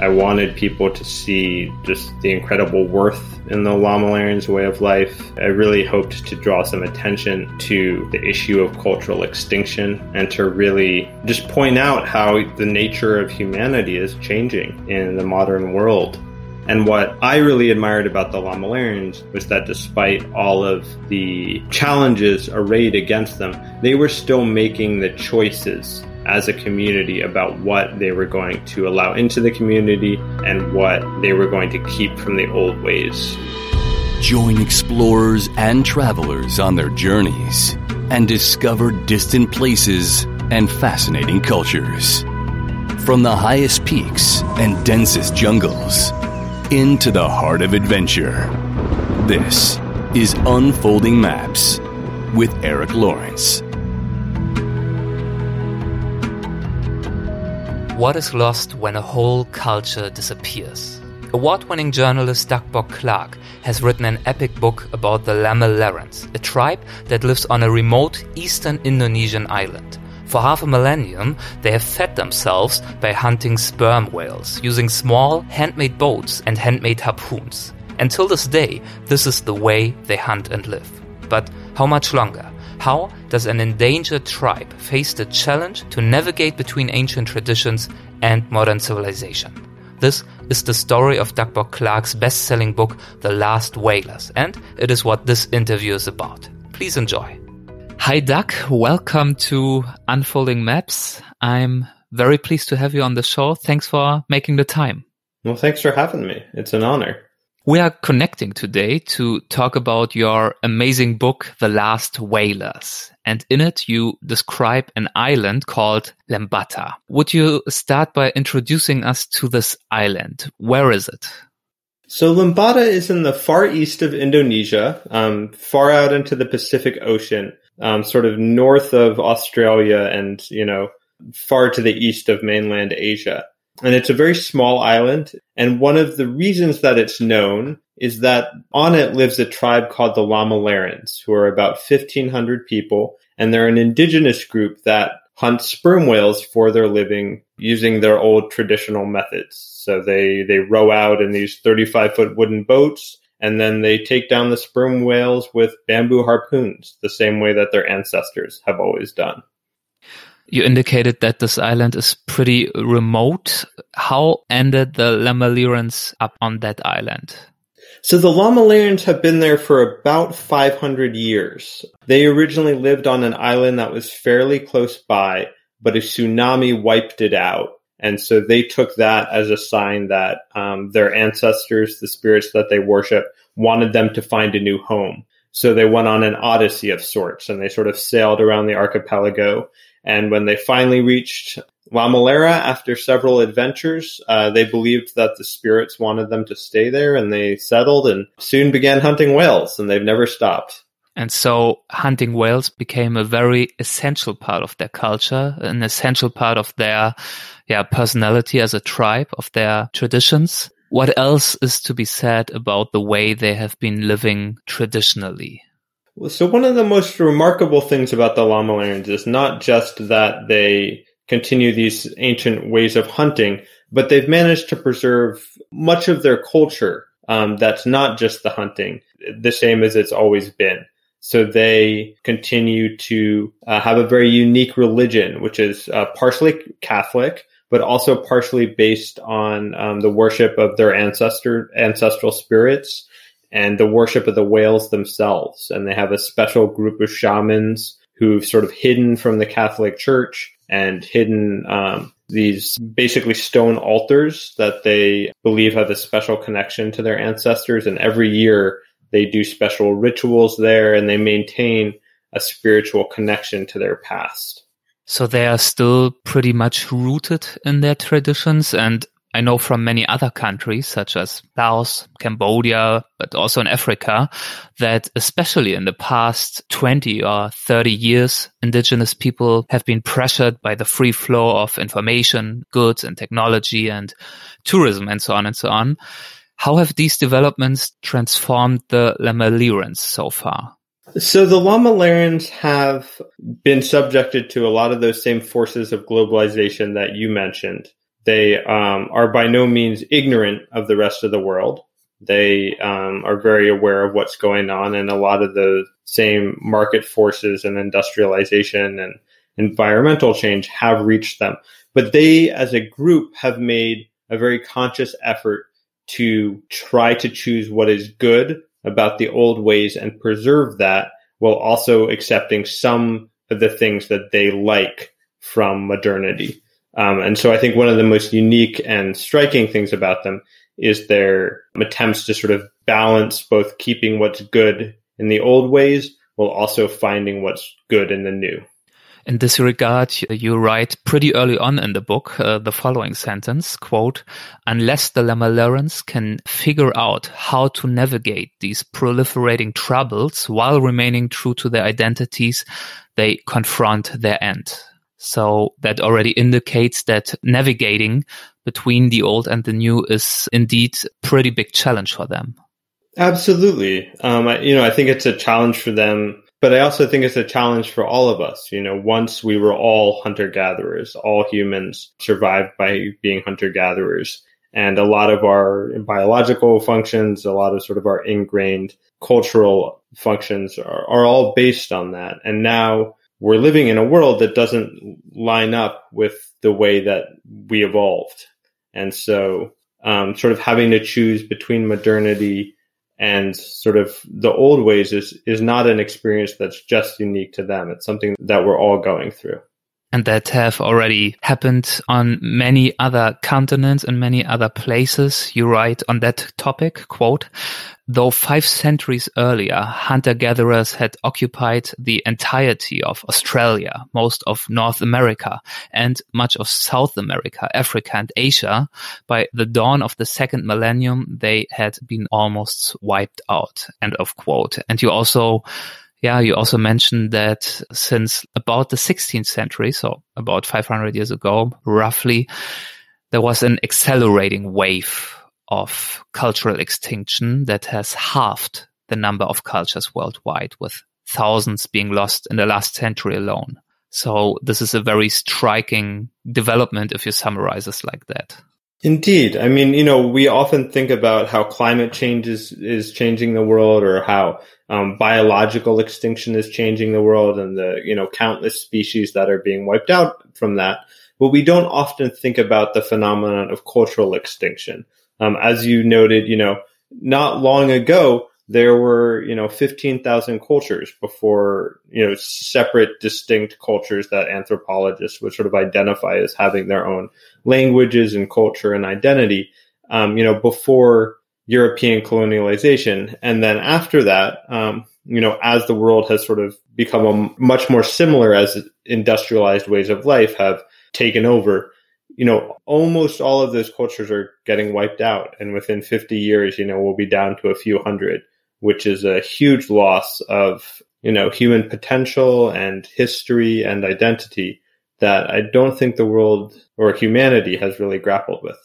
I wanted people to see just the incredible worth in the Lamalerans' way of life. I really hoped to draw some attention to the issue of cultural extinction and to really just point out how the nature of humanity is changing in the modern world. And what I really admired about the Lamalerans was that despite all of the challenges arrayed against them, they were still making the choices as a community about what they were going to allow into the community and what they were going to keep from the old ways. Join explorers and travelers on their journeys and discover distant places and fascinating cultures. From the highest peaks and densest jungles into the heart of adventure. This is Unfolding Maps with Eric Lawrence. What is lost when a whole culture disappears? Award winning journalist Doug Bock-Clark has written an epic book about the Lamalerans, a tribe that lives on a remote eastern Indonesian island. For half a millennium, they have fed themselves by hunting sperm whales, using small, handmade boats and handmade harpoons. Until this day, this is the way they hunt and live. But how much longer? How does an endangered tribe face the challenge to navigate between ancient traditions and modern civilization? This is the story of Doug Bock-Clark's best-selling book, The Last Whalers, and it is what this interview is about. Please enjoy. Hi, Doug. Welcome to Unfolding Maps. I'm very pleased to have you on the show. Thanks for making the time. Well, thanks for having me. It's an honor. We are connecting today to talk about your amazing book, The Last Whalers. And in it, you describe an island called Lembata. Would you start by introducing us to this island? Where is it? So Lembata is in the far east of Indonesia, um, far out into the Pacific Ocean, um, sort of north of Australia and, you know, far to the east of mainland Asia. And it's a very small island. And one of the reasons that it's known is that on it lives a tribe called the Lamalerans, who are about 1,500 people. And they're an indigenous group that hunt sperm whales for their living using their old traditional methods. So they, they row out in these 35 foot wooden boats and then they take down the sperm whales with bamboo harpoons, the same way that their ancestors have always done. You indicated that this island is pretty remote. How ended the Lamalerans up on that island? So the Lamalerans have been there for about 500 years. They originally lived on an island that was fairly close by, but a tsunami wiped it out. And so they took that as a sign that um, their ancestors, the spirits that they worship, wanted them to find a new home. So they went on an odyssey of sorts and they sort of sailed around the archipelago and when they finally reached Lamalera after several adventures, uh, they believed that the spirits wanted them to stay there and they settled and soon began hunting whales and they've never stopped. And so hunting whales became a very essential part of their culture, an essential part of their yeah, personality as a tribe, of their traditions. What else is to be said about the way they have been living traditionally? So one of the most remarkable things about the Lamalerans is not just that they continue these ancient ways of hunting, but they've managed to preserve much of their culture um, that's not just the hunting, the same as it's always been. So they continue to uh, have a very unique religion, which is uh, partially Catholic, but also partially based on um, the worship of their ancestor ancestral spirits and the worship of the whales themselves. And they have a special group of shamans who've sort of hidden from the Catholic Church and hidden um, these basically stone altars that they believe have a special connection to their ancestors. And every year they do special rituals there and they maintain a spiritual connection to their past. So they are still pretty much rooted in their traditions and I know from many other countries, such as Laos, Cambodia, but also in Africa, that especially in the past 20 or 30 years, indigenous people have been pressured by the free flow of information, goods and technology and tourism and so on and so on. How have these developments transformed the Lamalerans so far? So the Lamalerans have been subjected to a lot of those same forces of globalization that you mentioned. They um, are by no means ignorant of the rest of the world. They um, are very aware of what's going on, and a lot of the same market forces and industrialization and environmental change have reached them. But they, as a group, have made a very conscious effort to try to choose what is good about the old ways and preserve that while also accepting some of the things that they like from modernity. Um, and so I think one of the most unique and striking things about them is their attempts to sort of balance both keeping what's good in the old ways while also finding what's good in the new. In this regard, you write pretty early on in the book uh, the following sentence, quote, unless the Lamalerans can figure out how to navigate these proliferating troubles while remaining true to their identities, they confront their end. So that already indicates that navigating between the old and the new is indeed pretty big challenge for them. Absolutely. Um, I, you know, I think it's a challenge for them but I also think it's a challenge for all of us. You know, once we were all hunter gatherers, all humans survived by being hunter gatherers. And a lot of our biological functions, a lot of sort of our ingrained cultural functions are, are all based on that. And now we're living in a world that doesn't line up with the way that we evolved. And so, um, sort of having to choose between modernity and sort of the old ways is is not an experience that's just unique to them it's something that we're all going through and that have already happened on many other continents and many other places. You write on that topic, quote, though five centuries earlier, hunter-gatherers had occupied the entirety of Australia, most of North America, and much of South America, Africa, and Asia, by the dawn of the second millennium, they had been almost wiped out, end of quote. And you also yeah, you also mentioned that since about the 16th century, so about 500 years ago, roughly, there was an accelerating wave of cultural extinction that has halved the number of cultures worldwide, with thousands being lost in the last century alone. So this is a very striking development if you summarize this like that. Indeed. I mean, you know, we often think about how climate change is, is changing the world or how um, biological extinction is changing the world and the, you know, countless species that are being wiped out from that. But we don't often think about the phenomenon of cultural extinction. Um, as you noted, you know, not long ago, there were, you know, 15,000 cultures before, you know, separate, distinct cultures that anthropologists would sort of identify as having their own languages and culture and identity, um, you know, before European colonialization. And then after that, um, you know, as the world has sort of become much more similar as industrialized ways of life have taken over, you know, almost all of those cultures are getting wiped out. And within 50 years, you know, we'll be down to a few hundred which is a huge loss of, you know, human potential and history and identity that I don't think the world or humanity has really grappled with.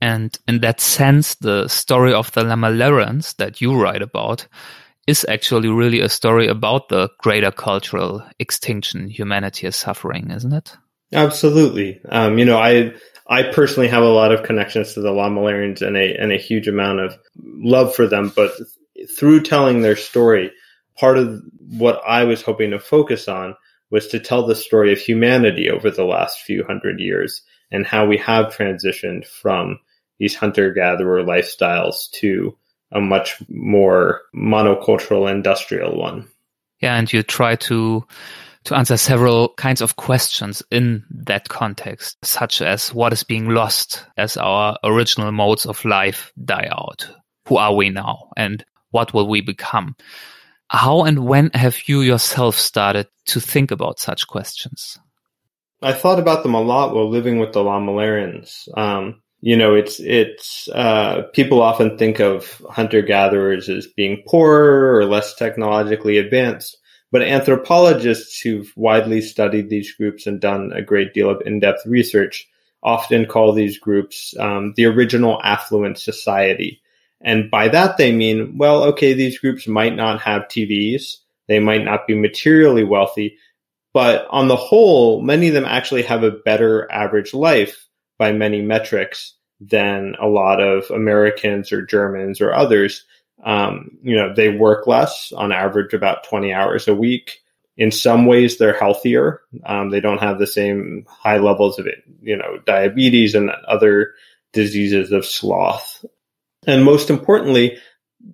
And in that sense, the story of the Lamalerans that you write about is actually really a story about the greater cultural extinction humanity is suffering, isn't it? Absolutely. Um, you know, I I personally have a lot of connections to the Lamalerans and a and a huge amount of love for them, but through telling their story, part of what I was hoping to focus on was to tell the story of humanity over the last few hundred years and how we have transitioned from these hunter gatherer lifestyles to a much more monocultural industrial one. Yeah, and you try to to answer several kinds of questions in that context, such as what is being lost as our original modes of life die out? Who are we now? And what will we become? How and when have you yourself started to think about such questions? I thought about them a lot while living with the Lamalerans. Um, you know, it's it's uh, people often think of hunter gatherers as being poorer or less technologically advanced, but anthropologists who've widely studied these groups and done a great deal of in-depth research often call these groups um, the original affluent society and by that, they mean, well, okay, these groups might not have TVs. They might not be materially wealthy, but on the whole, many of them actually have a better average life by many metrics than a lot of Americans or Germans or others. Um, you know, they work less on average about 20 hours a week. In some ways, they're healthier. Um, they don't have the same high levels of, you know, diabetes and other diseases of sloth. And most importantly,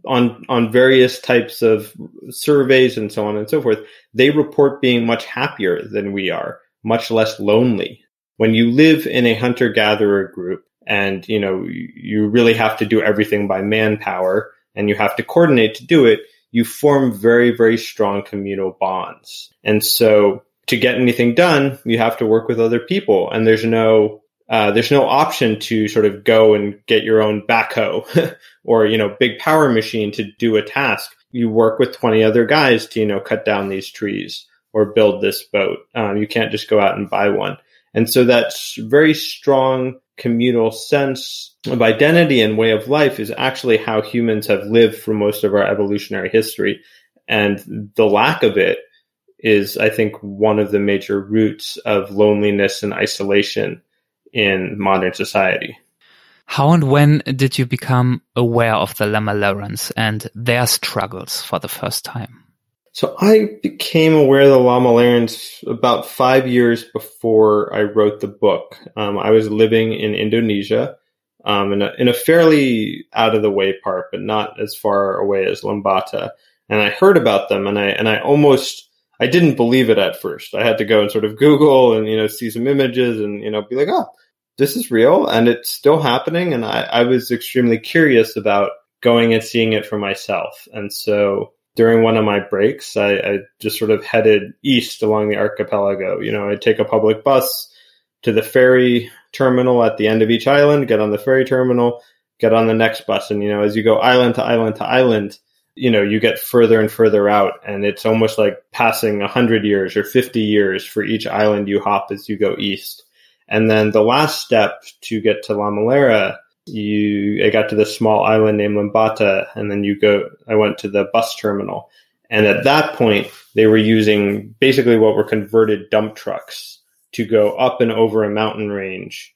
on on various types of surveys and so on and so forth, they report being much happier than we are, much less lonely. When you live in a hunter gatherer group and you know you really have to do everything by manpower and you have to coordinate to do it, you form very very strong communal bonds. And so to get anything done, you have to work with other people and there's no uh, there's no option to sort of go and get your own backhoe or you know big power machine to do a task. You work with 20 other guys to you know cut down these trees or build this boat. Um, you can't just go out and buy one. And so that very strong communal sense of identity and way of life is actually how humans have lived for most of our evolutionary history. And the lack of it is, I think, one of the major roots of loneliness and isolation in modern society. How and when did you become aware of the Lamalerans and their struggles for the first time? So I became aware of the Lamalerans about five years before I wrote the book. Um, I was living in Indonesia, um, in, a, in a fairly out of the way part, but not as far away as Lembata. And I heard about them, and I and I almost I didn't believe it at first. I had to go and sort of Google and you know see some images and you know be like, oh, this is real and it's still happening. And I, I was extremely curious about going and seeing it for myself. And so during one of my breaks, I, I just sort of headed east along the archipelago. You know, I'd take a public bus to the ferry terminal at the end of each island, get on the ferry terminal, get on the next bus. And, you know, as you go island to island to island, you know, you get further and further out and it's almost like passing a hundred years or 50 years for each island you hop as you go east. And then the last step to get to Lamalera, you I got to this small island named Lembata, and then you go. I went to the bus terminal, and at that point, they were using basically what were converted dump trucks to go up and over a mountain range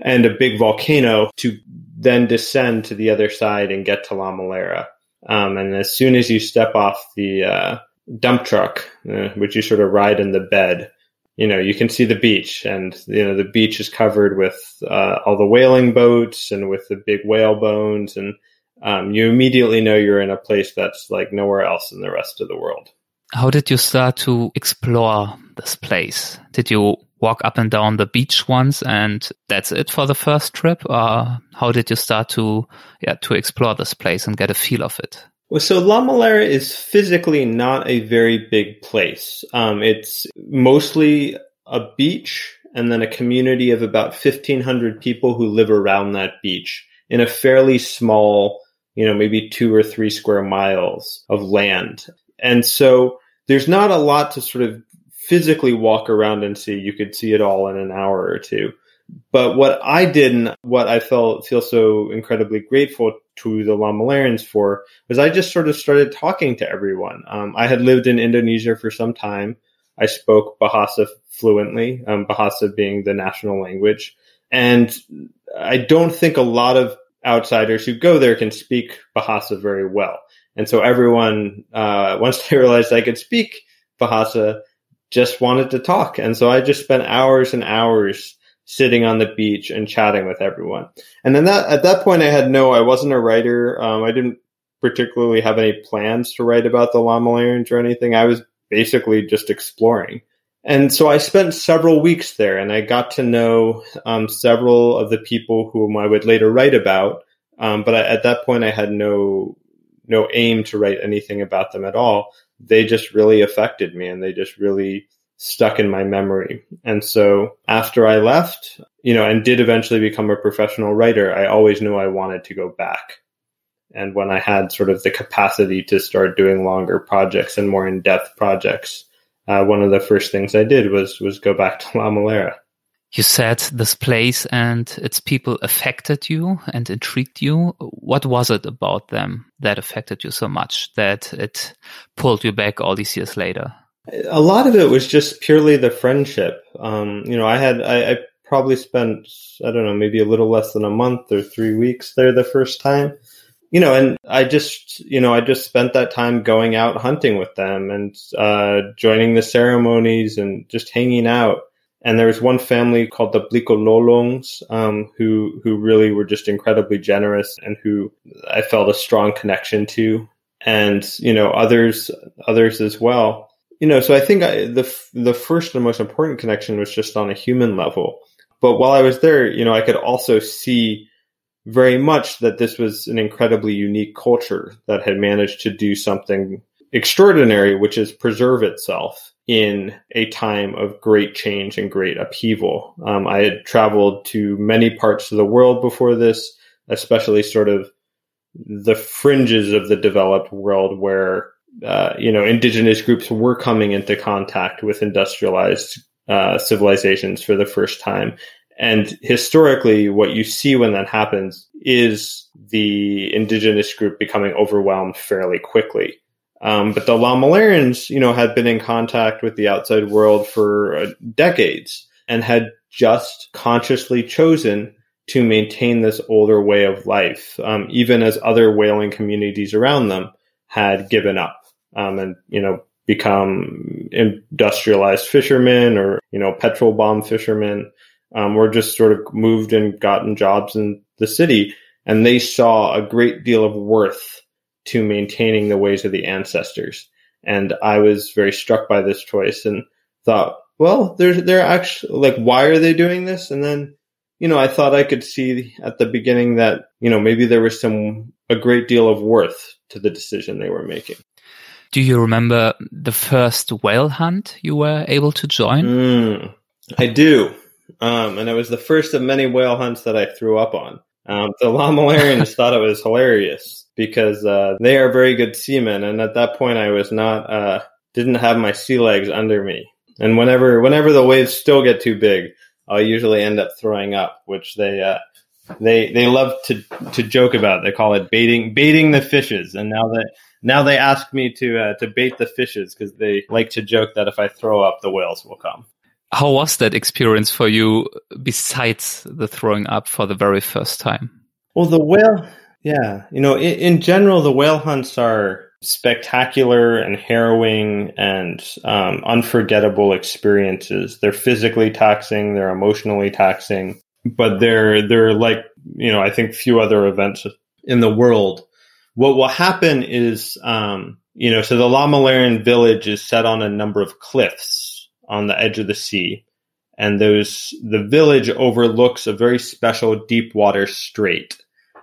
and a big volcano to then descend to the other side and get to Lamalera. Um, and as soon as you step off the uh, dump truck, uh, which you sort of ride in the bed, you know, you can see the beach and, you know, the beach is covered with uh, all the whaling boats and with the big whale bones. And um, you immediately know you're in a place that's like nowhere else in the rest of the world. How did you start to explore this place? Did you walk up and down the beach once and that's it for the first trip? Or how did you start to, yeah, to explore this place and get a feel of it? Well, so Lamalera is physically not a very big place. Um, it's mostly a beach and then a community of about 1500 people who live around that beach in a fairly small, you know, maybe two or three square miles of land. And so there's not a lot to sort of physically walk around and see. You could see it all in an hour or two. But what I did and what I felt feel so incredibly grateful to the Lamalerans for was I just sort of started talking to everyone. Um, I had lived in Indonesia for some time. I spoke Bahasa fluently, um, Bahasa being the national language. And I don't think a lot of outsiders who go there can speak Bahasa very well. And so everyone, uh, once they realized I could speak Bahasa, just wanted to talk. And so I just spent hours and hours sitting on the beach and chatting with everyone. And then that at that point, I had no, I wasn't a writer. Um, I didn't particularly have any plans to write about the Lamalerans or anything. I was basically just exploring. And so I spent several weeks there and I got to know um, several of the people whom I would later write about. Um, but I, at that point, I had no no aim to write anything about them at all. They just really affected me and they just really stuck in my memory. And so after I left, you know, and did eventually become a professional writer, I always knew I wanted to go back. And when I had sort of the capacity to start doing longer projects and more in-depth projects, uh, one of the first things I did was was go back to Lamalera. You said this place and its people affected you and intrigued you. What was it about them that affected you so much that it pulled you back all these years later? A lot of it was just purely the friendship. Um, you know, I had I, I probably spent, I don't know, maybe a little less than a month or three weeks there the first time. You know, and I just, you know, I just spent that time going out hunting with them and uh, joining the ceremonies and just hanging out. And there was one family called the Blikololongs, um, who who really were just incredibly generous and who I felt a strong connection to, and you know others others as well. You know, so I think I, the the first and most important connection was just on a human level. But while I was there, you know, I could also see very much that this was an incredibly unique culture that had managed to do something extraordinary, which is preserve itself in a time of great change and great upheaval. Um, I had traveled to many parts of the world before this, especially sort of the fringes of the developed world where uh, you know indigenous groups were coming into contact with industrialized uh, civilizations for the first time. And historically, what you see when that happens is the indigenous group becoming overwhelmed fairly quickly. Um, but the Lamalerans, you know, had been in contact with the outside world for uh, decades and had just consciously chosen to maintain this older way of life, um, even as other whaling communities around them had given up um, and, you know, become industrialized fishermen or you know petrol bomb fishermen um, or just sort of moved and gotten jobs in the city. And they saw a great deal of worth to maintaining the ways of the ancestors and i was very struck by this choice and thought well they're they're actually like why are they doing this and then you know i thought i could see at the beginning that you know maybe there was some a great deal of worth to the decision they were making do you remember the first whale hunt you were able to join? Mm, I do. Um, and it was the first of many whale hunts that I threw up on. Um, the Lamalerans thought it was hilarious because uh, they are very good seamen, and at that point, I was not uh, didn't have my sea legs under me. And whenever whenever the waves still get too big, I'll usually end up throwing up, which they uh, they they love to to joke about. They call it baiting baiting the fishes. And now that now they ask me to uh, to bait the fishes because they like to joke that if I throw up, the whales will come. How was that experience for you besides the throwing up for the very first time? Well, the whale, yeah, you know, in, in general, the whale hunts are spectacular and harrowing and um, unforgettable experiences. They're physically taxing, they're emotionally taxing, but they're they're like you know I think few other events in the world what will happen is, um, you know, so the Lamaleran village is set on a number of cliffs on the edge of the sea. And those, the village overlooks a very special deep water strait.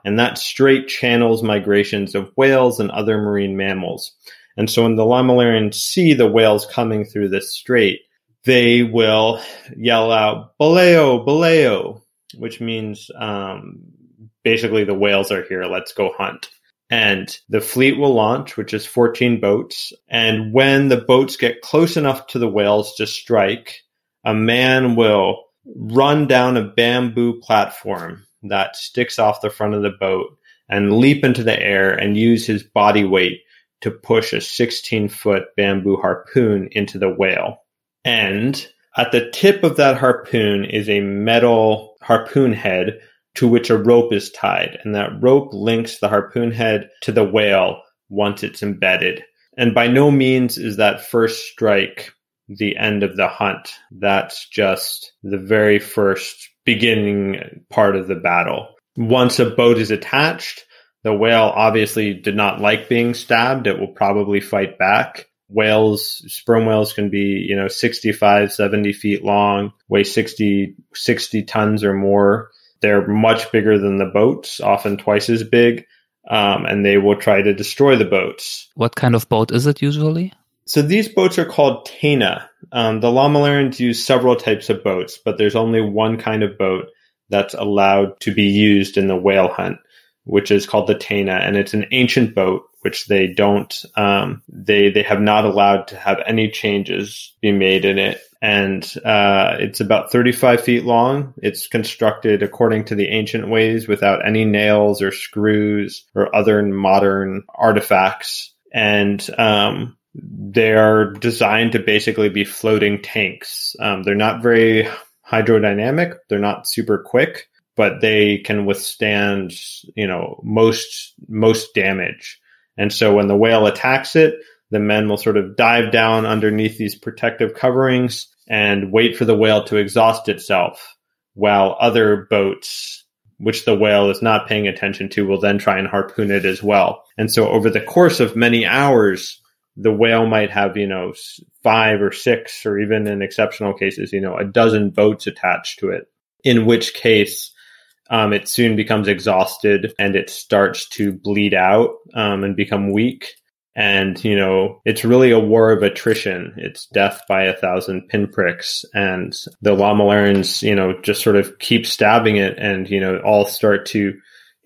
And that strait channels migrations of whales and other marine mammals. And so when the Lamalerans see the whales coming through this strait, they will yell out, Baleo, Baleo, which means, um, basically the whales are here. Let's go hunt and the fleet will launch, which is 14 boats. And when the boats get close enough to the whales to strike, a man will run down a bamboo platform that sticks off the front of the boat and leap into the air and use his body weight to push a 16 foot bamboo harpoon into the whale. And at the tip of that harpoon is a metal harpoon head to which a rope is tied, and that rope links the harpoon head to the whale once it's embedded. And by no means is that first strike the end of the hunt. That's just the very first beginning part of the battle. Once a boat is attached, the whale obviously did not like being stabbed. It will probably fight back. Whales, sperm whales can be, you know, 65, 70 feet long, weigh 60, 60 tons or more. They're much bigger than the boats, often twice as big, um, and they will try to destroy the boats. What kind of boat is it usually? So these boats are called Taina. Um, the Lamalerans use several types of boats, but there's only one kind of boat that's allowed to be used in the whale hunt, which is called the Taina, and it's an ancient boat which they don't um, they they have not allowed to have any changes be made in it and uh, it's about 35 feet long. It's constructed according to the ancient ways without any nails or screws or other modern artifacts. And um, they are designed to basically be floating tanks. Um, they're not very hydrodynamic. They're not super quick, but they can withstand, you know, most, most damage. And so when the whale attacks it, the men will sort of dive down underneath these protective coverings and wait for the whale to exhaust itself while other boats which the whale is not paying attention to will then try and harpoon it as well. And so over the course of many hours, the whale might have, you know, five or six, or even in exceptional cases, you know, a dozen boats attached to it, in which case um, it soon becomes exhausted and it starts to bleed out um, and become weak. And, you know, it's really a war of attrition. It's death by a thousand pinpricks. And the Lamalerans, you know, just sort of keep stabbing it and, you know, all start to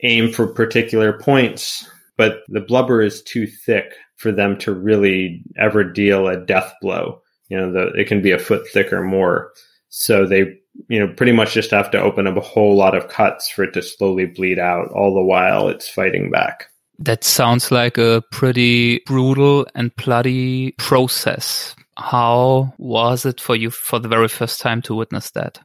aim for particular points. But the blubber is too thick for them to really ever deal a death blow. You know, the, it can be a foot thick or more. So they, you know, pretty much just have to open up a whole lot of cuts for it to slowly bleed out all the while it's fighting back. That sounds like a pretty brutal and bloody process. How was it for you for the very first time to witness that?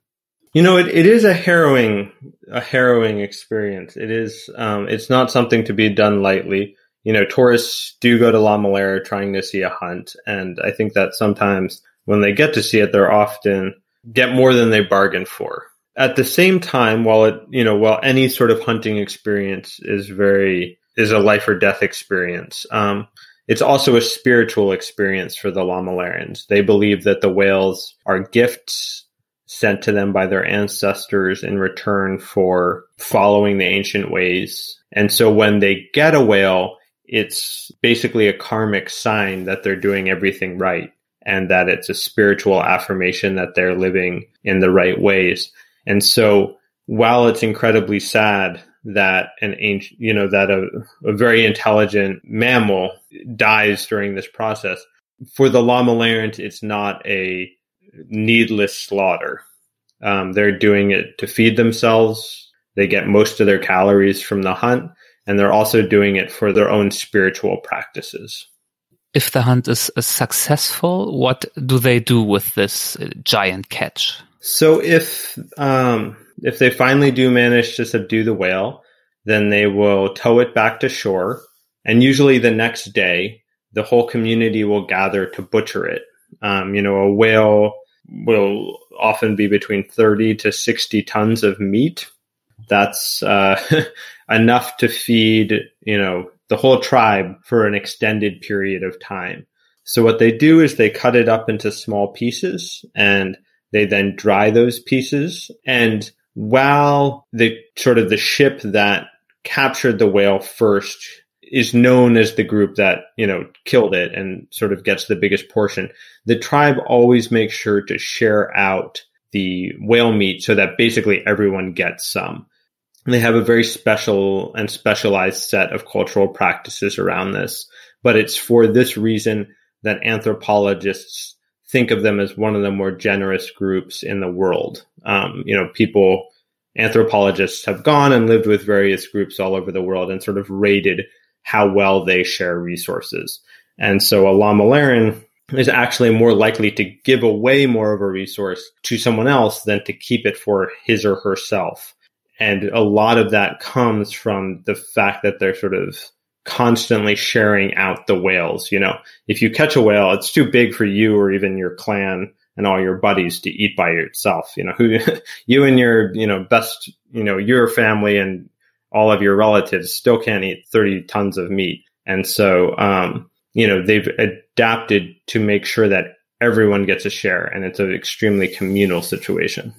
You know, it, it is a harrowing, a harrowing experience. It is, um, it's not something to be done lightly. You know, tourists do go to Lamalera trying to see a hunt. And I think that sometimes when they get to see it, they're often get more than they bargained for. At the same time, while it, you know, while any sort of hunting experience is very is a life or death experience. Um, it's also a spiritual experience for the Lamalerans. They believe that the whales are gifts sent to them by their ancestors in return for following the ancient ways. And so when they get a whale, it's basically a karmic sign that they're doing everything right and that it's a spiritual affirmation that they're living in the right ways. And so while it's incredibly sad that an ancient, you know, that a, a very intelligent mammal dies during this process. For the Lamalerans, it's not a needless slaughter. Um, they're doing it to feed themselves. They get most of their calories from the hunt, and they're also doing it for their own spiritual practices. If the hunt is successful, what do they do with this uh, giant catch? So if um, if they finally do manage to subdue the whale, then they will tow it back to shore. And usually the next day, the whole community will gather to butcher it. Um, you know, a whale will often be between 30 to 60 tons of meat. That's uh, enough to feed, you know, the whole tribe for an extended period of time. So what they do is they cut it up into small pieces and they then dry those pieces. And while the sort of the ship that captured the whale first is known as the group that, you know, killed it and sort of gets the biggest portion. The tribe always makes sure to share out the whale meat so that basically everyone gets some. They have a very special and specialized set of cultural practices around this, but it's for this reason that anthropologists think of them as one of the more generous groups in the world. Um, you know, people, anthropologists have gone and lived with various groups all over the world and sort of rated how well they share resources. And so a Lamaleran is actually more likely to give away more of a resource to someone else than to keep it for his or herself. And a lot of that comes from the fact that they're sort of constantly sharing out the whales. You know, if you catch a whale, it's too big for you or even your clan and all your buddies to eat by yourself. You know, who you and your, you know, best, you know, your family and all of your relatives still can't eat 30 tons of meat. And so, um, you know, they've adapted to make sure that everyone gets a share and it's an extremely communal situation.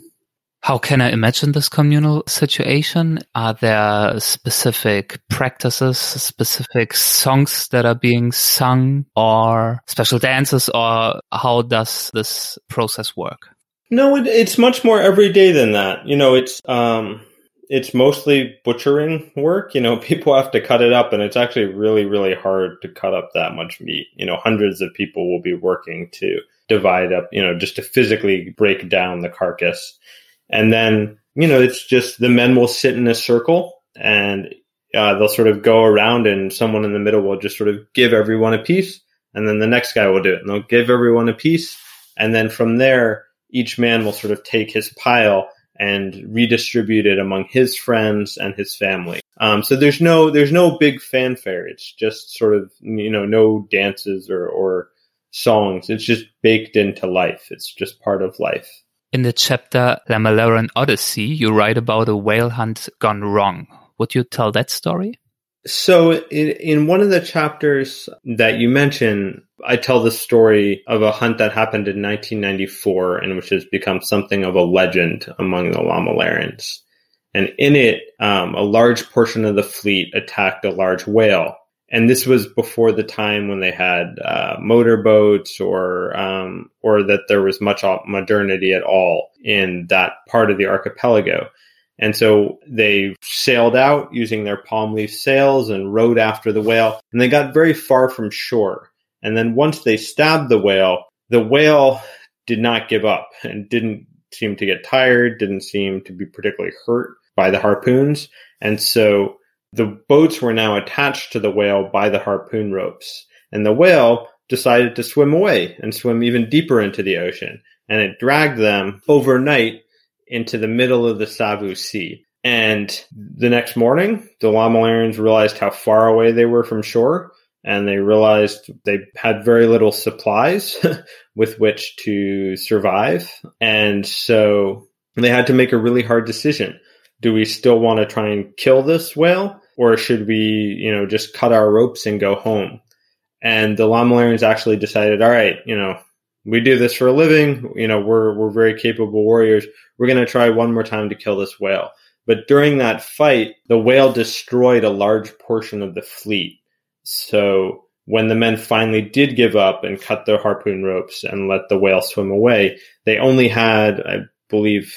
How can I imagine this communal situation? Are there specific practices, specific songs that are being sung or special dances or how does this process work? No, it, it's much more everyday than that. You know, it's, um, it's mostly butchering work. You know, people have to cut it up and it's actually really, really hard to cut up that much meat. You know, hundreds of people will be working to divide up, you know, just to physically break down the carcass and then, you know, it's just the men will sit in a circle and uh, they'll sort of go around and someone in the middle will just sort of give everyone a piece. And then the next guy will do it and they'll give everyone a piece. And then from there, each man will sort of take his pile and redistribute it among his friends and his family. Um, so there's no there's no big fanfare. It's just sort of you know no dances or or songs. It's just baked into life. It's just part of life. In the chapter Lamaleran Odyssey, you write about a whale hunt gone wrong. Would you tell that story? So in, in one of the chapters that you mention, I tell the story of a hunt that happened in 1994 and which has become something of a legend among the Lamalerans. And in it, um, a large portion of the fleet attacked a large whale. And this was before the time when they had uh, motorboats or um, or that there was much modernity at all in that part of the archipelago. And so they sailed out using their palm leaf sails and rowed after the whale. And they got very far from shore. And then once they stabbed the whale, the whale did not give up and didn't seem to get tired, didn't seem to be particularly hurt by the harpoons. And so the boats were now attached to the whale by the harpoon ropes. And the whale decided to swim away and swim even deeper into the ocean. And it dragged them overnight into the middle of the Savu Sea. And the next morning, the Lamalerans realized how far away they were from shore, and they realized they had very little supplies with which to survive. And so they had to make a really hard decision. Do we still want to try and kill this whale, or should we, you know, just cut our ropes and go home? And the Lamalerans actually decided, all right, you know, we do this for a living. You know, we're, we're very capable warriors. We're going to try one more time to kill this whale. But during that fight, the whale destroyed a large portion of the fleet. So when the men finally did give up and cut their harpoon ropes and let the whale swim away, they only had, I believe,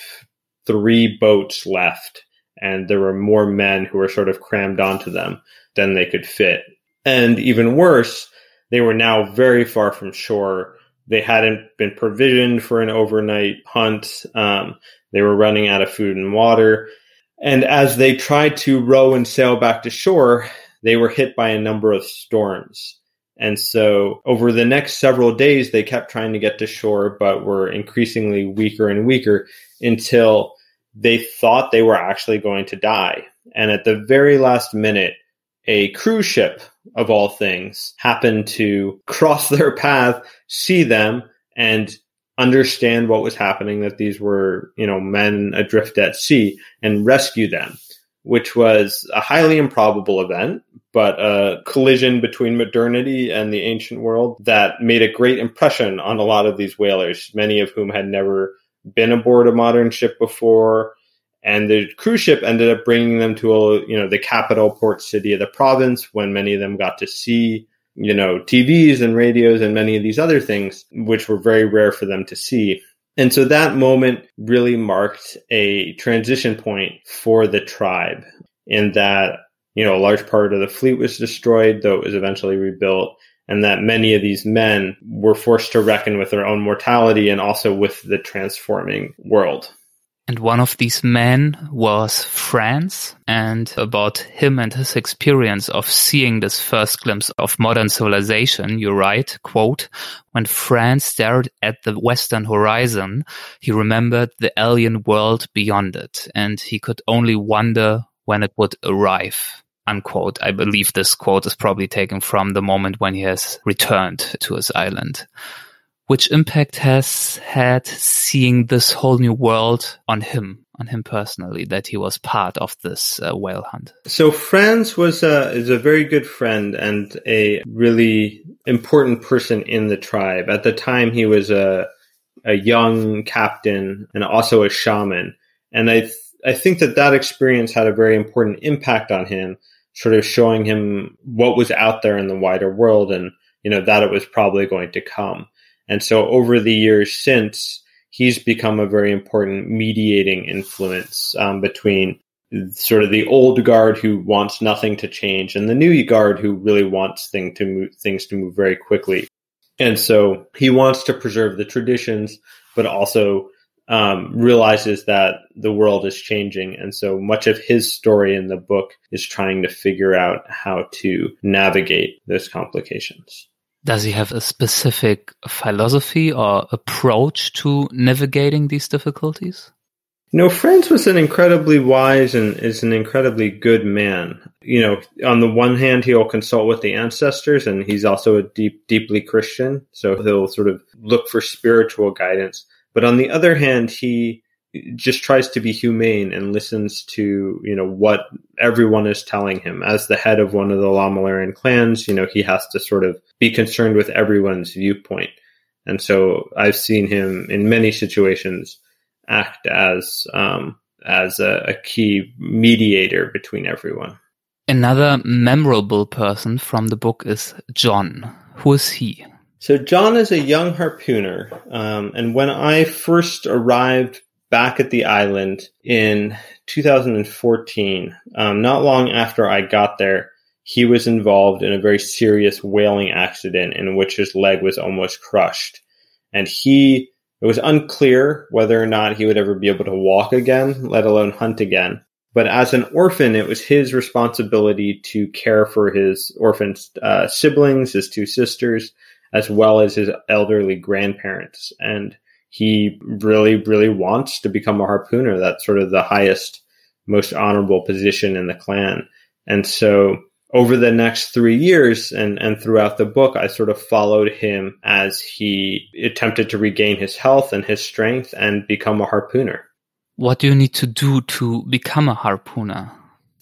three boats left. And there were more men who were sort of crammed onto them than they could fit. And even worse, they were now very far from shore they hadn't been provisioned for an overnight hunt. Um, they were running out of food and water. And as they tried to row and sail back to shore, they were hit by a number of storms. And so over the next several days, they kept trying to get to shore, but were increasingly weaker and weaker until they thought they were actually going to die. And at the very last minute, a cruise ship of all things happened to cross their path, see them, and understand what was happening, that these were, you know, men adrift at sea and rescue them, which was a highly improbable event, but a collision between modernity and the ancient world that made a great impression on a lot of these whalers, many of whom had never been aboard a modern ship before and the cruise ship ended up bringing them to a, you know the capital port city of the province when many of them got to see you know TVs and radios and many of these other things which were very rare for them to see. And so that moment really marked a transition point for the tribe in that you know a large part of the fleet was destroyed though it was eventually rebuilt and that many of these men were forced to reckon with their own mortality and also with the transforming world and one of these men was Frans, and about him and his experience of seeing this first glimpse of modern civilization, you write, quote, when Frans stared at the western horizon, he remembered the alien world beyond it, and he could only wonder when it would arrive. Unquote. I believe this quote is probably taken from the moment when he has returned to his island which impact has had seeing this whole new world on him, on him personally, that he was part of this uh, whale hunt? So Frans was a, is a very good friend and a really important person in the tribe. At the time, he was a, a young captain and also a shaman. And I, th- I think that that experience had a very important impact on him, sort of showing him what was out there in the wider world and, you know, that it was probably going to come. And so over the years since, he's become a very important mediating influence um, between sort of the old guard who wants nothing to change and the new guard who really wants thing to move, things to move very quickly. And so he wants to preserve the traditions, but also um, realizes that the world is changing. And so much of his story in the book is trying to figure out how to navigate those complications. Does he have a specific philosophy or approach to navigating these difficulties? No, Frans was an incredibly wise and is an incredibly good man. You know, on the one hand, he'll consult with the ancestors, and he's also a deep, deeply Christian, so he'll sort of look for spiritual guidance. But on the other hand, he just tries to be humane and listens to you know what everyone is telling him as the head of one of the Lamaleran clans you know he has to sort of be concerned with everyone's viewpoint and so I've seen him in many situations act as um, as a, a key mediator between everyone. Another memorable person from the book is John. Who is he? So John is a young harpooner, um, and when I first arrived back at the island in 2014, um, not long after I got there, he was involved in a very serious whaling accident in which his leg was almost crushed, and he it was unclear whether or not he would ever be able to walk again, let alone hunt again. But as an orphan, it was his responsibility to care for his orphan uh, siblings, his two sisters, as well as his elderly grandparents. And he really, really wants to become a harpooner. That's sort of the highest, most honorable position in the clan. And so over the next three years and, and throughout the book, I sort of followed him as he attempted to regain his health and his strength and become a harpooner. What do you need to do to become a harpooner?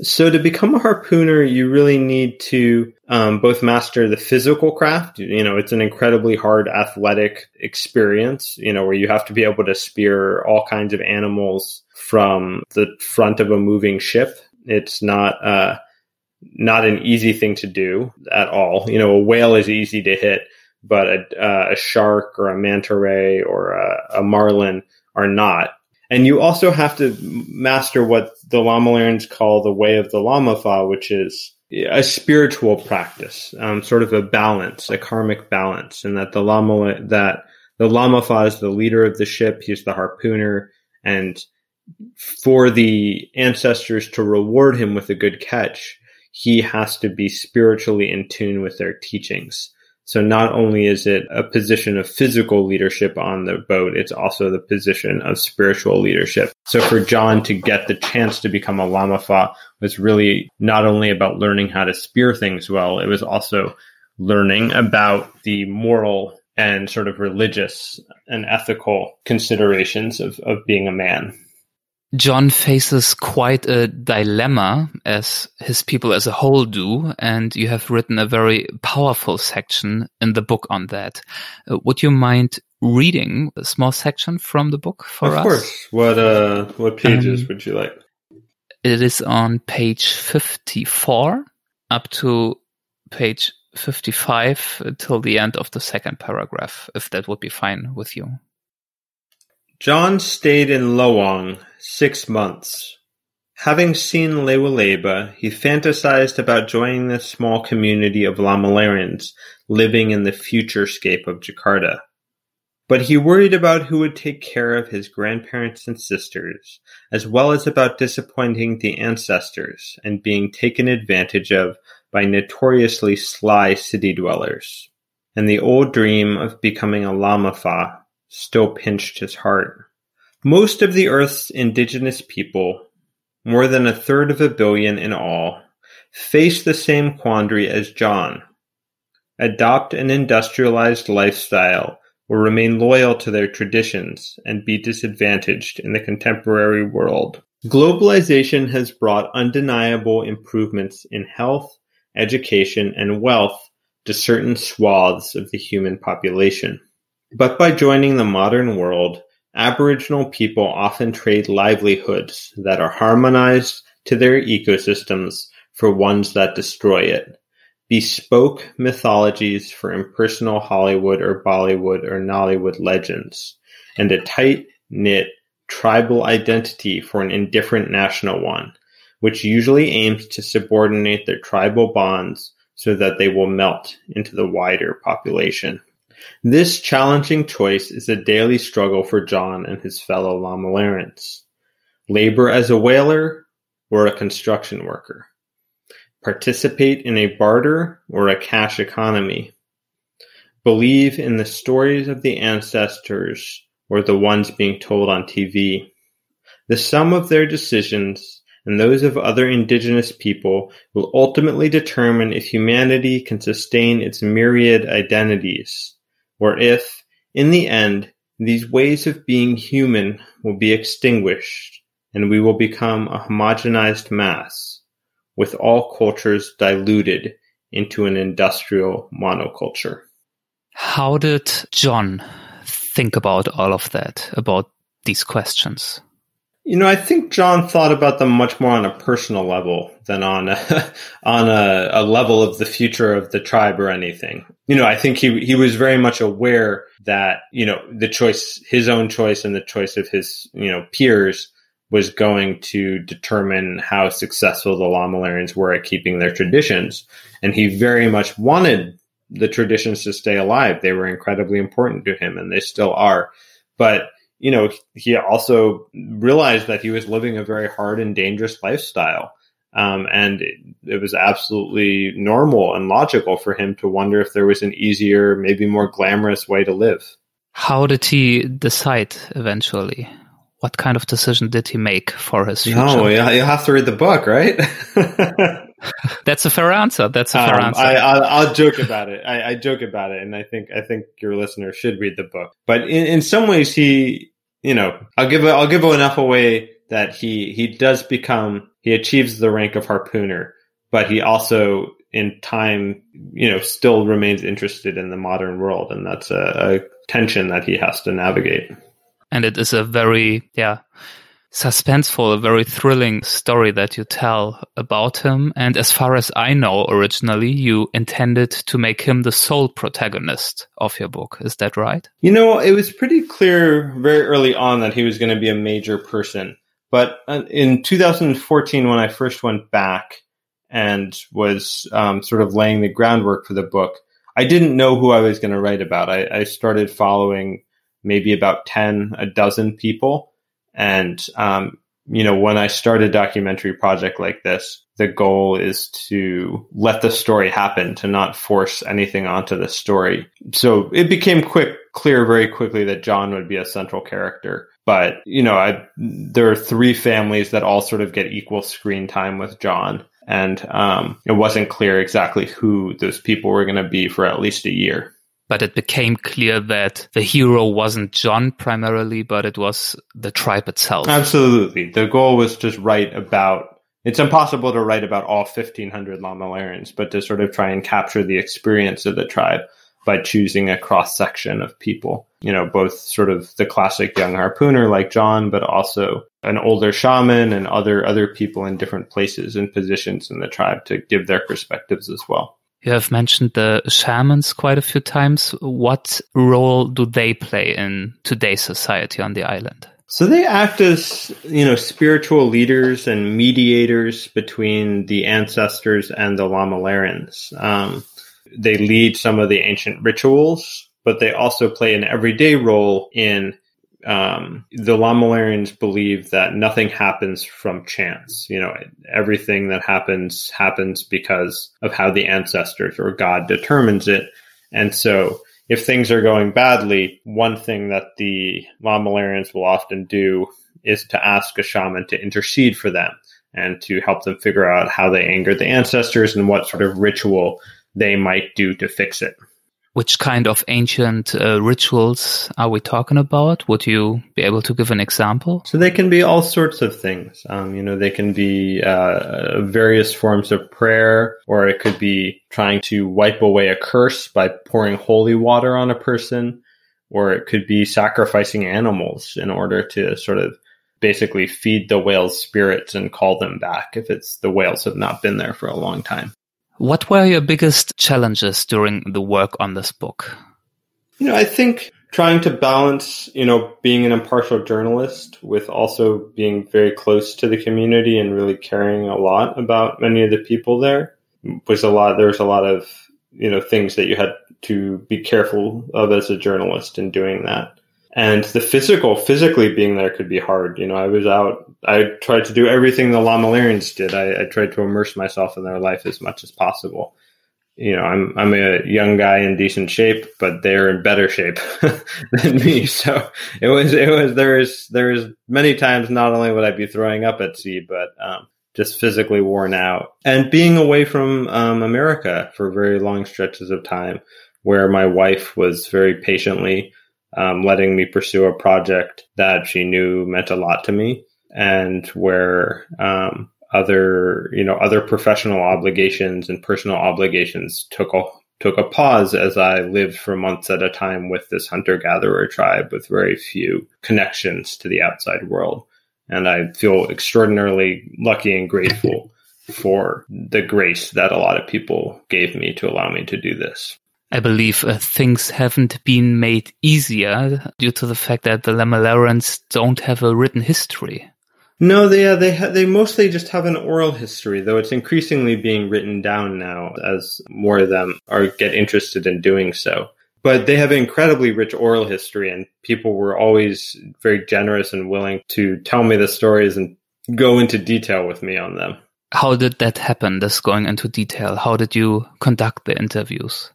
So to become a harpooner, you really need to um, both master the physical craft. You know, it's an incredibly hard athletic experience. You know, where you have to be able to spear all kinds of animals from the front of a moving ship. It's not uh, not an easy thing to do at all. You know, a whale is easy to hit, but a, uh, a shark or a manta ray or a, a, marlin are not. And you also have to master what the Lamalerans call the way of the Lamafa, which is a spiritual practice, um, sort of a balance, a karmic balance, and that the Lama that the Lamafa is the leader of the ship, he's the harpooner, and for the ancestors to reward him with a good catch, he has to be spiritually in tune with their teachings. So not only is it a position of physical leadership on the boat, it's also the position of spiritual leadership. So for John to get the chance to become a Lamafa was really not only about learning how to spear things well, it was also learning about the moral and sort of religious and ethical considerations of, of being a man. John faces quite a dilemma as his people as a whole do, and you have written a very powerful section in the book on that. Uh, would you mind reading a small section from the book for of us? Of course. What uh, what pages um, would you like? It is on page fifty-four up to page fifty-five till the end of the second paragraph, if that would be fine with you. John stayed in Lowong six months. Having seen Lewoleba, he fantasized about joining the small community of Lamalerans living in the futurescape of Jakarta. But he worried about who would take care of his grandparents and sisters, as well as about disappointing the ancestors and being taken advantage of by notoriously sly city dwellers. And the old dream of becoming a Lamafa still pinched his heart. Most of the Earth's indigenous people, more than a third of a billion in all, face the same quandary as John. Adopt an industrialized lifestyle or remain loyal to their traditions and be disadvantaged in the contemporary world. Globalization has brought undeniable improvements in health, education, and wealth to certain swaths of the human population. But by joining the modern world, Aboriginal people often trade livelihoods that are harmonized to their ecosystems for ones that destroy it. Bespoke mythologies for impersonal Hollywood or Bollywood or Nollywood legends, and a tight knit tribal identity for an indifferent national one, which usually aims to subordinate their tribal bonds so that they will melt into the wider population. This challenging choice is a daily struggle for John and his fellow Lamalerans. Labor as a whaler or a construction worker. Participate in a barter or a cash economy. believe in the stories of the ancestors or the ones being told on TV. The sum of their decisions and those of other indigenous people will ultimately determine if humanity can sustain its myriad identities, or if, in the end, these ways of being human will be extinguished and we will become a homogenized mass, with all cultures diluted into an industrial monoculture. How did John think about all of that, about these questions? You know, I think John thought about them much more on a personal level than on a, on a, a, level of the future of the tribe or anything. You know, I think he he was very much aware that you know the choice, his own choice, and the choice of his you know peers was going to determine how successful the Lamalerans were at keeping their traditions, and he very much wanted the traditions to stay alive. They were incredibly important to him, and they still are. But you know, he also realized that he was living a very hard and dangerous lifestyle. Um, and it, it, was absolutely normal and logical for him to wonder if there was an easier, maybe more glamorous way to live. How did he decide eventually? What kind of decision did he make for his future? No, you have to read the book, right? That's a fair answer. That's a fair um, answer. I, will joke about it. I, I, joke about it, and I think I think your listener should read the book. But in, in some ways, he, you know, I'll give I'll give enough away that he he does become he achieves the rank of harpooner, but he also in time, you know, still remains interested in the modern world, and that's a, a tension that he has to navigate. And it is a very yeah suspenseful, a very thrilling story that you tell about him. And as far as I know, originally you intended to make him the sole protagonist of your book. Is that right? You know, it was pretty clear very early on that he was going to be a major person. But uh, in 2014, when I first went back and was um, sort of laying the groundwork for the book, I didn't know who I was going to write about. I, I started following maybe about 10, a dozen people and, um, you know, when I start a documentary project like this, the goal is to let the story happen, to not force anything onto the story. So it became quick, clear very quickly that John would be a central character. But, you know, I, there are three families that all sort of get equal screen time with John. And um, it wasn't clear exactly who those people were going to be for at least a year but it became clear that the hero wasn't John primarily, but it was the tribe itself. Absolutely. The goal was to write about, it's impossible to write about all 1500 Lamalerans, but to sort of try and capture the experience of the tribe by choosing a cross section of people. You know, both sort of the classic young harpooner like John, but also an older shaman and other other people in different places and positions in the tribe to give their perspectives as well. You have mentioned the shamans quite a few times. What role do they play in today's society on the island? So they act as, you know, spiritual leaders and mediators between the ancestors and the Lamalerans. Um, they lead some of the ancient rituals, but they also play an everyday role in um, the Lamalerans believe that nothing happens from chance. You know, everything that happens happens because of how the ancestors or God determines it. And so if things are going badly, one thing that the Lamalerans will often do is to ask a shaman to intercede for them and to help them figure out how they angered the ancestors and what sort of ritual they might do to fix it which kind of ancient uh, rituals are we talking about? Would you be able to give an example? So they can be all sorts of things. Um, you know, they can be uh, various forms of prayer, or it could be trying to wipe away a curse by pouring holy water on a person, or it could be sacrificing animals in order to sort of basically feed the whale's spirits and call them back if it's the whales have not been there for a long time. What were your biggest challenges during the work on this book? You know, I think trying to balance, you know, being an impartial journalist with also being very close to the community and really caring a lot about many of the people there was a lot. There's a lot of, you know, things that you had to be careful of as a journalist in doing that and the physical physically being there could be hard. You know i was out i tried to do everything the lamalerans did. I, I, tried to immerse myself in their life as much as possible. You know, I'm I'm a young guy in decent shape, but they're in better shape than me. So it was it was there's there's many times not only would I be throwing up at sea, but um, just physically worn out. And being away from um, America for very long stretches of time, where my wife was very patiently um, letting me pursue a project that she knew meant a lot to me, and where um, other you know other professional obligations and personal obligations took a took a pause as I lived for months at a time with this hunter gatherer tribe with very few connections to the outside world. And I feel extraordinarily lucky and grateful for the grace that a lot of people gave me to allow me to do this. I believe uh, things haven't been made easier due to the fact that the Lamalerans don't have a written history. No, they uh, they ha- they mostly just have an oral history, though it's increasingly being written down now as more of them are get interested in doing so. But they have an incredibly rich oral history, and people were always very generous and willing to tell me the stories and go into detail with me on them. How did that happen? This going into detail. How did you conduct the interviews?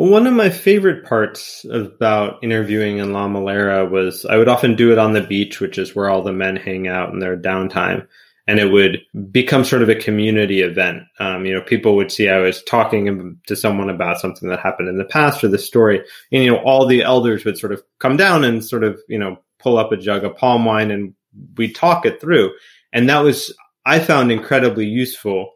Well, one of my favorite parts about interviewing in Lamalera was I would often do it on the beach, which is where all the men hang out in their downtime. And it would become sort of a community event. Um, you know, people would see I was talking to someone about something that happened in the past or the story. And, you know, all the elders would sort of come down and sort of, you know, pull up a jug of palm wine and we talk it through. And that was, I found incredibly useful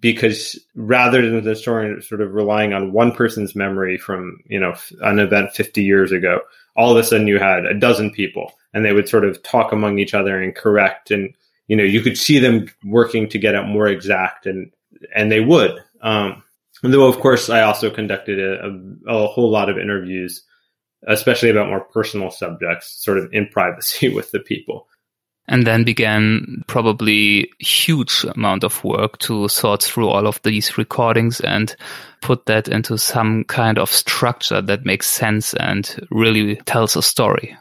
because rather than the story sort of relying on one person's memory from you know an event 50 years ago all of a sudden you had a dozen people and they would sort of talk among each other and correct and you know you could see them working to get it more exact and and they would. Um though of course i also conducted a, a, a whole lot of interviews especially about more personal subjects sort of in privacy with the people and then began probably huge amount of work to sort through all of these recordings and put that into some kind of structure that makes sense and really tells a story.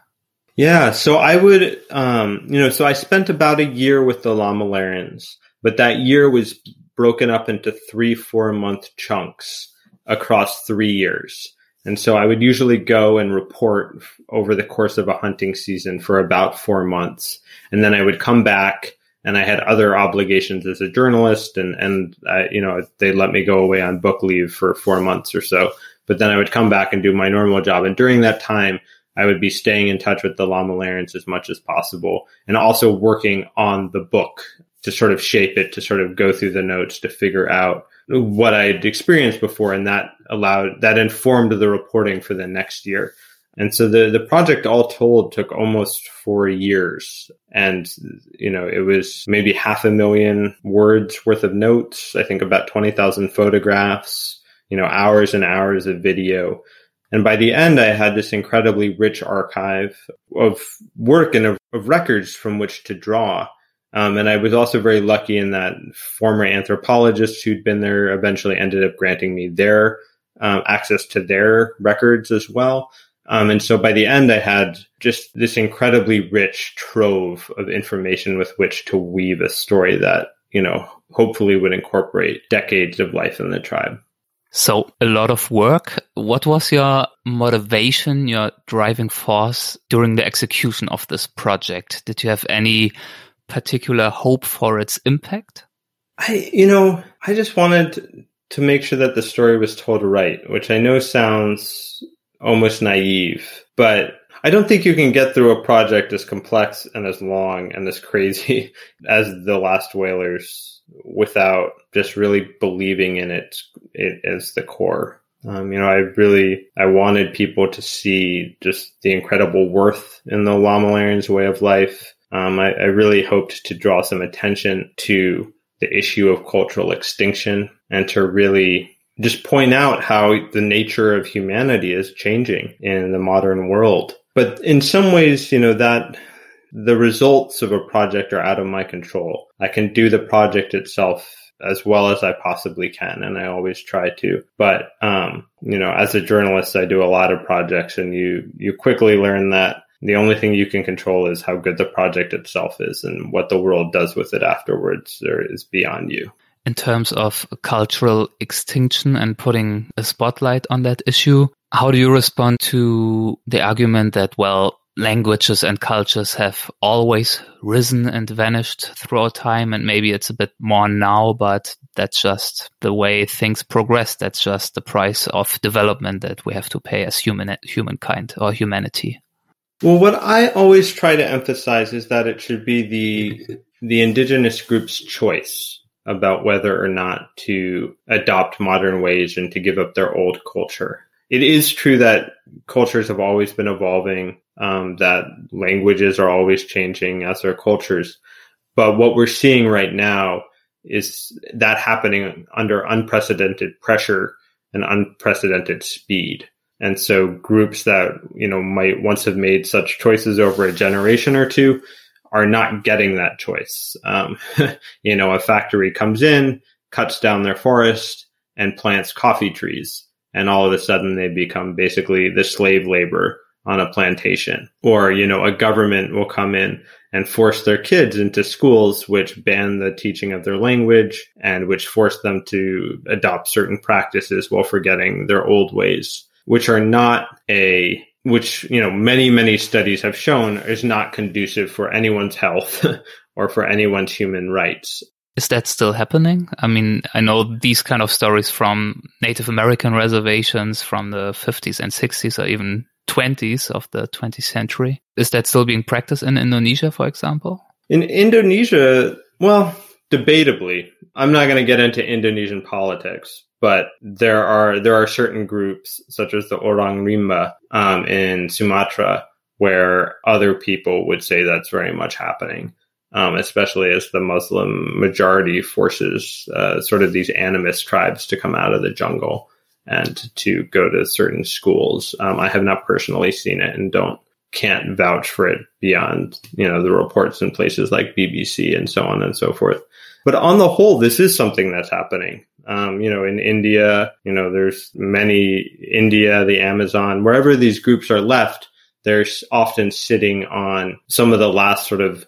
Yeah, so I would, um, you know, so I spent about a year with the Lamalerans, but that year was broken up into three, four month chunks across three years. And so I would usually go and report over the course of a hunting season for about four months. And then I would come back and I had other obligations as a journalist and, and I, you know, they let me go away on book leave for four months or so. But then I would come back and do my normal job. And during that time, I would be staying in touch with the Lamalerans as much as possible and also working on the book to sort of shape it, to sort of go through the notes to figure out what I'd experienced before, and that allowed that informed the reporting for the next year. And so the the project all told took almost four years, and you know it was maybe half a million words worth of notes. I think about twenty thousand photographs. You know, hours and hours of video. And by the end, I had this incredibly rich archive of work and of, of records from which to draw. Um, and I was also very lucky in that former anthropologists who'd been there eventually ended up granting me their um, access to their records as well. Um, and so by the end, I had just this incredibly rich trove of information with which to weave a story that, you know, hopefully would incorporate decades of life in the tribe. So a lot of work. What was your motivation, your driving force during the execution of this project? Did you have any particular hope for its impact? I, you know, I just wanted to make sure that the story was told right, which I know sounds almost naive, but I don't think you can get through a project as complex and as long and as crazy as The Last Whalers without just really believing in it, it as the core. Um, you know, I really, I wanted people to see just the incredible worth in the Lamalerans' way of life um, I, I really hoped to draw some attention to the issue of cultural extinction and to really just point out how the nature of humanity is changing in the modern world. But in some ways, you know, that the results of a project are out of my control. I can do the project itself as well as I possibly can, and I always try to. But um, you know, as a journalist, I do a lot of projects, and you you quickly learn that the only thing you can control is how good the project itself is and what the world does with it afterwards there is beyond you. in terms of cultural extinction and putting a spotlight on that issue. How do you respond to the argument that, well, languages and cultures have always risen and vanished throughout time and maybe it's a bit more now but that's just the way things progress that's just the price of development that we have to pay as human humankind or humanity well what i always try to emphasize is that it should be the the indigenous group's choice about whether or not to adopt modern ways and to give up their old culture it is true that cultures have always been evolving, um, that languages are always changing as their cultures. But what we're seeing right now is that happening under unprecedented pressure and unprecedented speed. And so groups that, you know, might once have made such choices over a generation or two are not getting that choice. Um, you know, a factory comes in, cuts down their forest and plants coffee trees and all of a sudden they become basically the slave labor on a plantation. Or, you know, a government will come in and force their kids into schools which ban the teaching of their language and which force them to adopt certain practices while forgetting their old ways, which are not a which, you know, many, many studies have shown is not conducive for anyone's health or for anyone's human rights. Is that still happening? I mean, I know these kind of stories from Native American reservations from the 50s and 60s or even 20s of the 20th century. Is that still being practiced in Indonesia, for example? In Indonesia, well, debatably. I'm not going to get into Indonesian politics, but there are there are certain groups such as the Orang Rimba um, in Sumatra where other people would say that's very much happening um, especially as the Muslim majority forces uh, sort of these animist tribes to come out of the jungle and to go to certain schools. Um, I have not personally seen it and don't can't vouch for it beyond you know the reports in places like BBC and so on and so forth. But on the whole, this is something that's happening. Um, you know, in India, you know, there's many India, the Amazon, wherever these groups are left, they're often sitting on some of the last sort of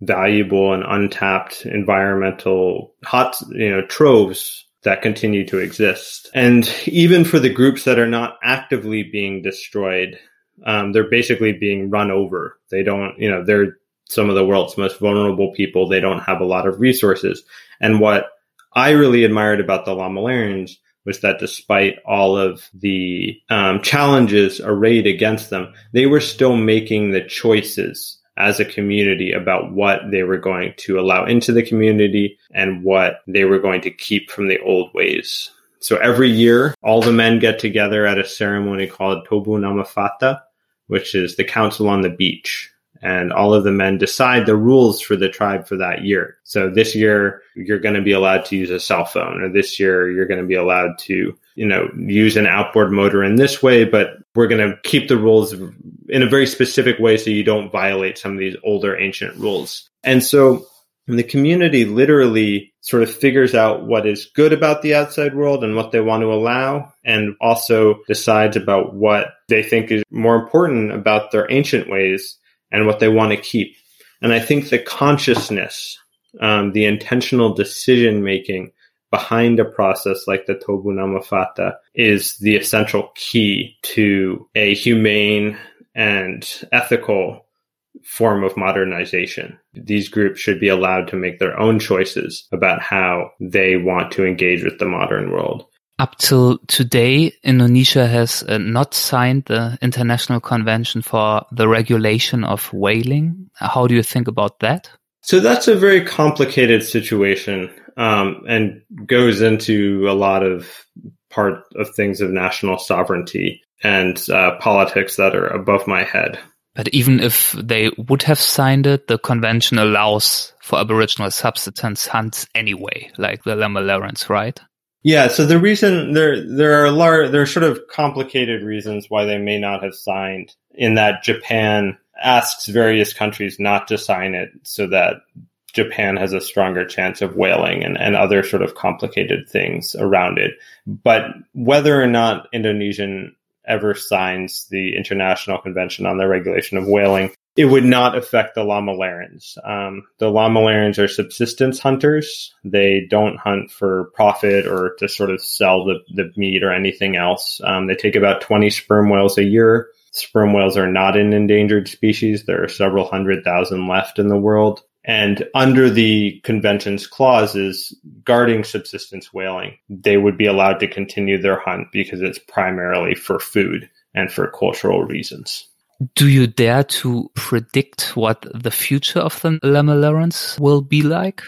valuable and untapped environmental hot, you know, troves that continue to exist. And even for the groups that are not actively being destroyed, um, they're basically being run over. They don't, you know, they're some of the world's most vulnerable people. They don't have a lot of resources. And what I really admired about the Lamalerans was that despite all of the um, challenges arrayed against them, they were still making the choices as a community about what they were going to allow into the community and what they were going to keep from the old ways. So every year, all the men get together at a ceremony called Tobu Namafata, which is the council on the beach and all of the men decide the rules for the tribe for that year. So this year you're going to be allowed to use a cell phone or this year you're going to be allowed to, you know, use an outboard motor in this way, but we're going to keep the rules in a very specific way so you don't violate some of these older ancient rules. And so the community literally sort of figures out what is good about the outside world and what they want to allow, and also decides about what they think is more important about their ancient ways and what they want to keep. And I think the consciousness, um, the intentional decision making behind a process like the Tobu Namafata is the essential key to a humane and ethical form of modernization. These groups should be allowed to make their own choices about how they want to engage with the modern world. Up till today, Indonesia has uh, not signed the International Convention for the Regulation of Whaling. How do you think about that? So that's a very complicated situation um, and goes into a lot of part of things of national sovereignty and uh, politics that are above my head. But even if they would have signed it, the convention allows for Aboriginal subsistence hunts anyway, like the Lamalerans, right? Yeah, so the reason there there are large there are sort of complicated reasons why they may not have signed in that Japan asks various countries not to sign it so that Japan has a stronger chance of whaling and, and other sort of complicated things around it. But whether or not Indonesian ever signs the International Convention on the Regulation of Whaling, it would not affect the Lamalerans. Um, the Lamalerans are subsistence hunters. They don't hunt for profit or to sort of sell the, the meat or anything else. Um, they take about 20 sperm whales a year. Sperm whales are not an endangered species. There are several hundred thousand left in the world. And under the convention's clauses guarding subsistence whaling, they would be allowed to continue their hunt because it's primarily for food and for cultural reasons. Do you dare to predict what the future of the Lamalerans will be like?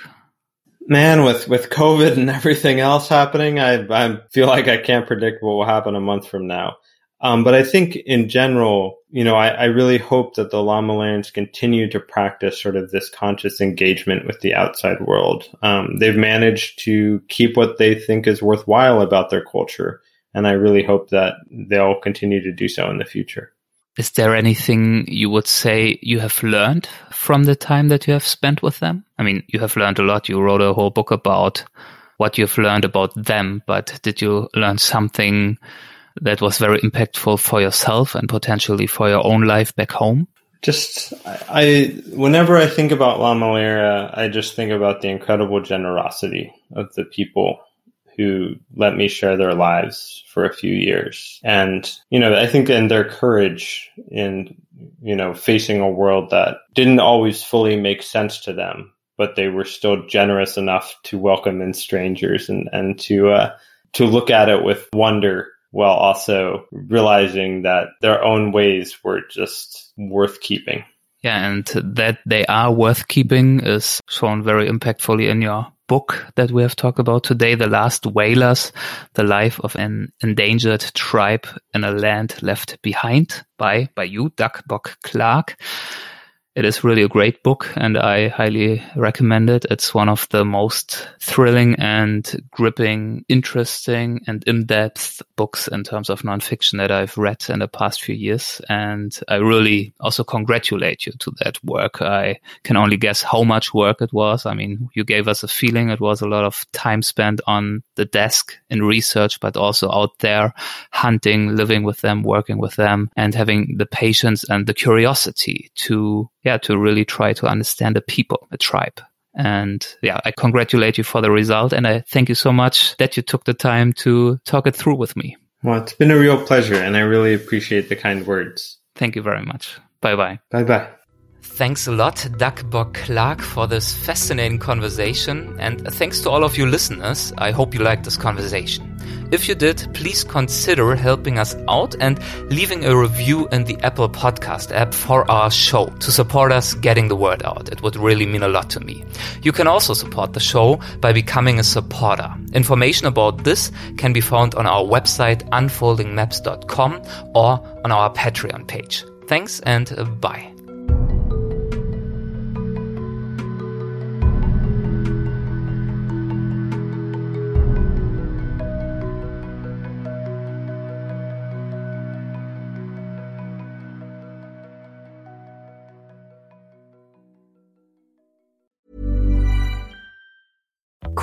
Man, with, with COVID and everything else happening, I, I feel like I can't predict what will happen a month from now. Um, but I think in general, you know, I, I really hope that the Lamalerans continue to practice sort of this conscious engagement with the outside world. Um, they've managed to keep what they think is worthwhile about their culture. And I really hope that they'll continue to do so in the future. Is there anything you would say you have learned from the time that you have spent with them? I mean, you have learned a lot. You wrote a whole book about what you've learned about them, but did you learn something that was very impactful for yourself and potentially for your own life back home? Just, I, whenever I think about La Lamalera, I just think about the incredible generosity of the people who let me share their lives for a few years. And, you know, I think in their courage in, you know, facing a world that didn't always fully make sense to them, but they were still generous enough to welcome in strangers and, and to, uh, to look at it with wonder while also realizing that their own ways were just worth keeping. Yeah, and that they are worth keeping is shown very impactfully in your book that we have talked about today, The Last Whalers, The Life of an Endangered Tribe in a Land Left Behind by, by you, Doug Bock Clark. It is really a great book and I highly recommend it. It's one of the most thrilling and gripping, interesting and in-depth books in terms of nonfiction that I've read in the past few years. And I really also congratulate you to that work. I can only guess how much work it was. I mean, you gave us a feeling it was a lot of time spent on the desk in research, but also out there hunting, living with them, working with them and having the patience and the curiosity to yeah, to really try to understand the people, the tribe. And yeah, I congratulate you for the result. And I thank you so much that you took the time to talk it through with me. Well, it's been a real pleasure and I really appreciate the kind words. Thank you very much. Bye bye. Bye bye. Thanks a lot, Doug Bock Clark, for this fascinating conversation. And thanks to all of you listeners. I hope you liked this conversation. If you did, please consider helping us out and leaving a review in the Apple Podcast app for our show to support us getting the word out. It would really mean a lot to me. You can also support the show by becoming a supporter. Information about this can be found on our website unfoldingmaps.com or on our Patreon page. Thanks and bye.